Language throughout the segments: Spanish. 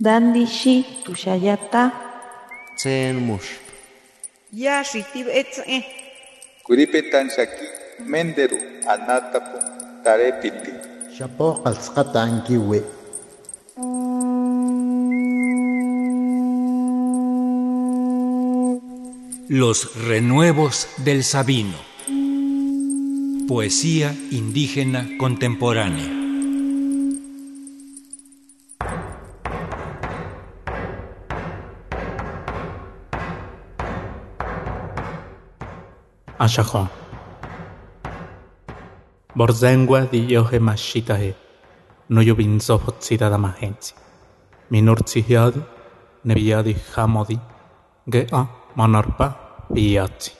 Dandishi tushayata. Tsen mush. Ya shitib etze. Kuripetan shaki menderu anatapu tarepiti. Shapo qalsqata ankiwi. Los renuevos del Sabino. Poesía indígena contemporánea. Ashahon. Borzengua di yohe mashitahe. No yubinzo hotsida da mahensi. Minurtsihiadi, nebiadi hamodi. Gea manarpa piazzi.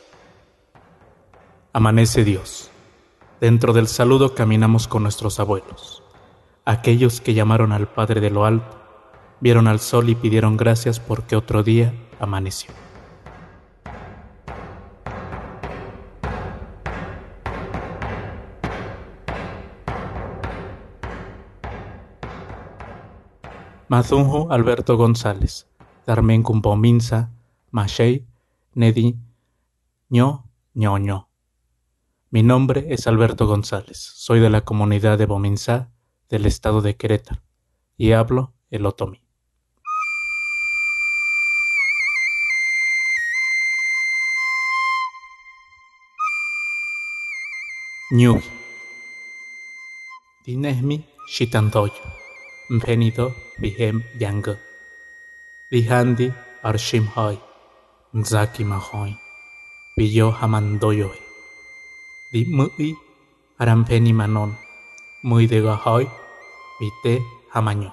Amanece Dios. Dentro del saludo caminamos con nuestros abuelos. Aquellos que llamaron al Padre de lo alto, vieron al sol y pidieron gracias porque otro día amaneció. Mazunjo Alberto González, Darmen Kumpominsa, Mashei, Nedi, ño, ñoño. Mi nombre es Alberto González, soy de la comunidad de Bominsá, del estado de Querétaro, y hablo el otomí. Ñugi. Dinehmi shitantoyo. Mpenido bihem yanga. Dihandi arshim hoy. Nzaki mahoy. Biyo hamandoyoy. Di mui arampeni manon. Muy de gahoy. Vite hamaño.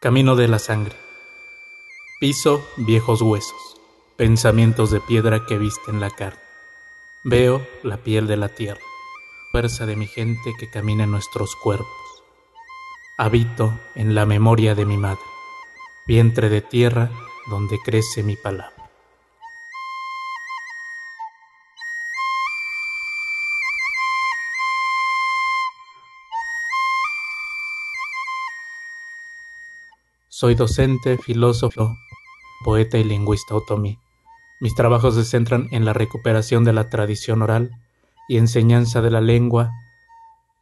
Camino de la sangre. Piso viejos huesos, pensamientos de piedra que visten la carne. Veo la piel de la tierra, fuerza de mi gente que camina en nuestros cuerpos. Habito en la memoria de mi madre, vientre de tierra donde crece mi palabra. Soy docente, filósofo, poeta y lingüista otomí. Mis trabajos se centran en la recuperación de la tradición oral y enseñanza de la lengua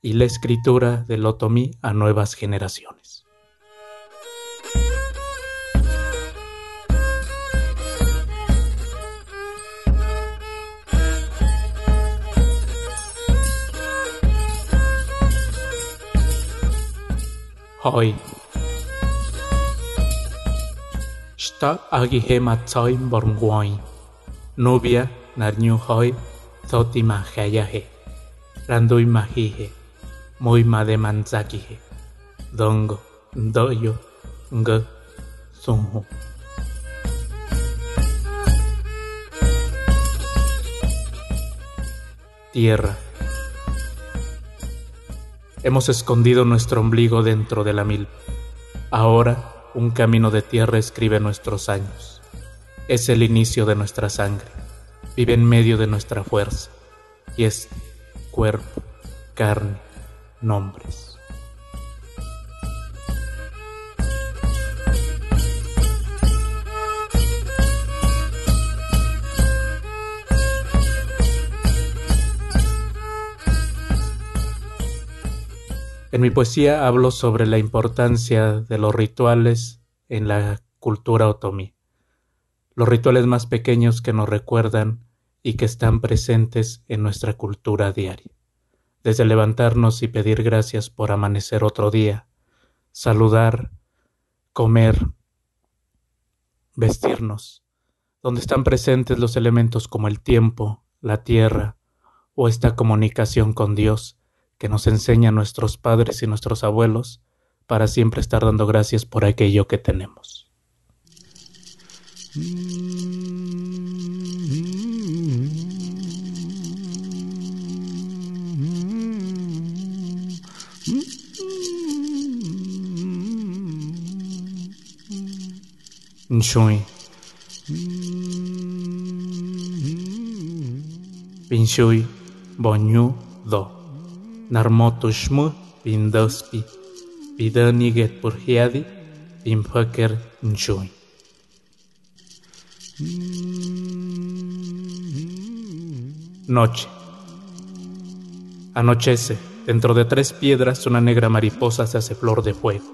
y la escritura del otomí a nuevas generaciones. Hoy Nubia narnyu hoi thoti ma he. Randui mahihe. Muy made manzakihe. Dongo, doyo, ng, sunhu. Tierra. Hemos escondido nuestro ombligo dentro de la milpa. Ahora un camino de tierra escribe nuestros años. Es el inicio de nuestra sangre. Vive en medio de nuestra fuerza. Y es cuerpo, carne, nombres. En mi poesía hablo sobre la importancia de los rituales en la cultura otomí, los rituales más pequeños que nos recuerdan y que están presentes en nuestra cultura diaria, desde levantarnos y pedir gracias por amanecer otro día, saludar, comer, vestirnos, donde están presentes los elementos como el tiempo, la tierra o esta comunicación con Dios que nos enseñan nuestros padres y nuestros abuelos para siempre estar dando gracias por aquello que tenemos. Enjoy. Pinshoi bonyu do. Narmoto shmu pindospi. Pidani get purhiadi. Pinfaker enjoy. Noche. Anochece. Dentro de tres piedras una negra mariposa se hace flor de fuego.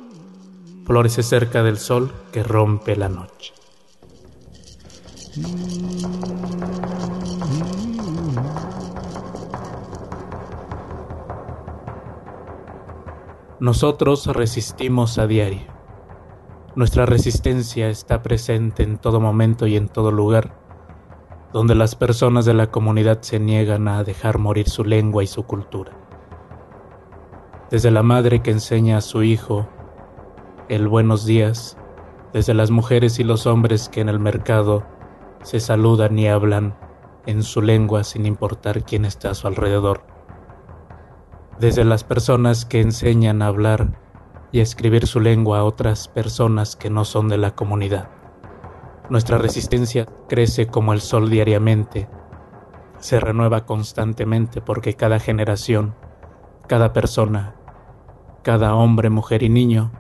Florece cerca del sol que rompe la noche. Nosotros resistimos a diario. Nuestra resistencia está presente en todo momento y en todo lugar, donde las personas de la comunidad se niegan a dejar morir su lengua y su cultura. Desde la madre que enseña a su hijo el buenos días, desde las mujeres y los hombres que en el mercado se saludan y hablan en su lengua sin importar quién está a su alrededor desde las personas que enseñan a hablar y escribir su lengua a otras personas que no son de la comunidad. Nuestra resistencia crece como el sol diariamente, se renueva constantemente porque cada generación, cada persona, cada hombre, mujer y niño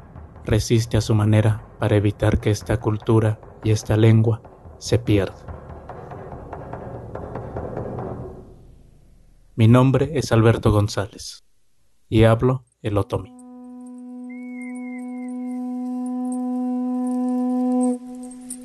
resiste a su manera para evitar que esta cultura y esta lengua se pierda. Mi nombre es Alberto González y hablo el otomí.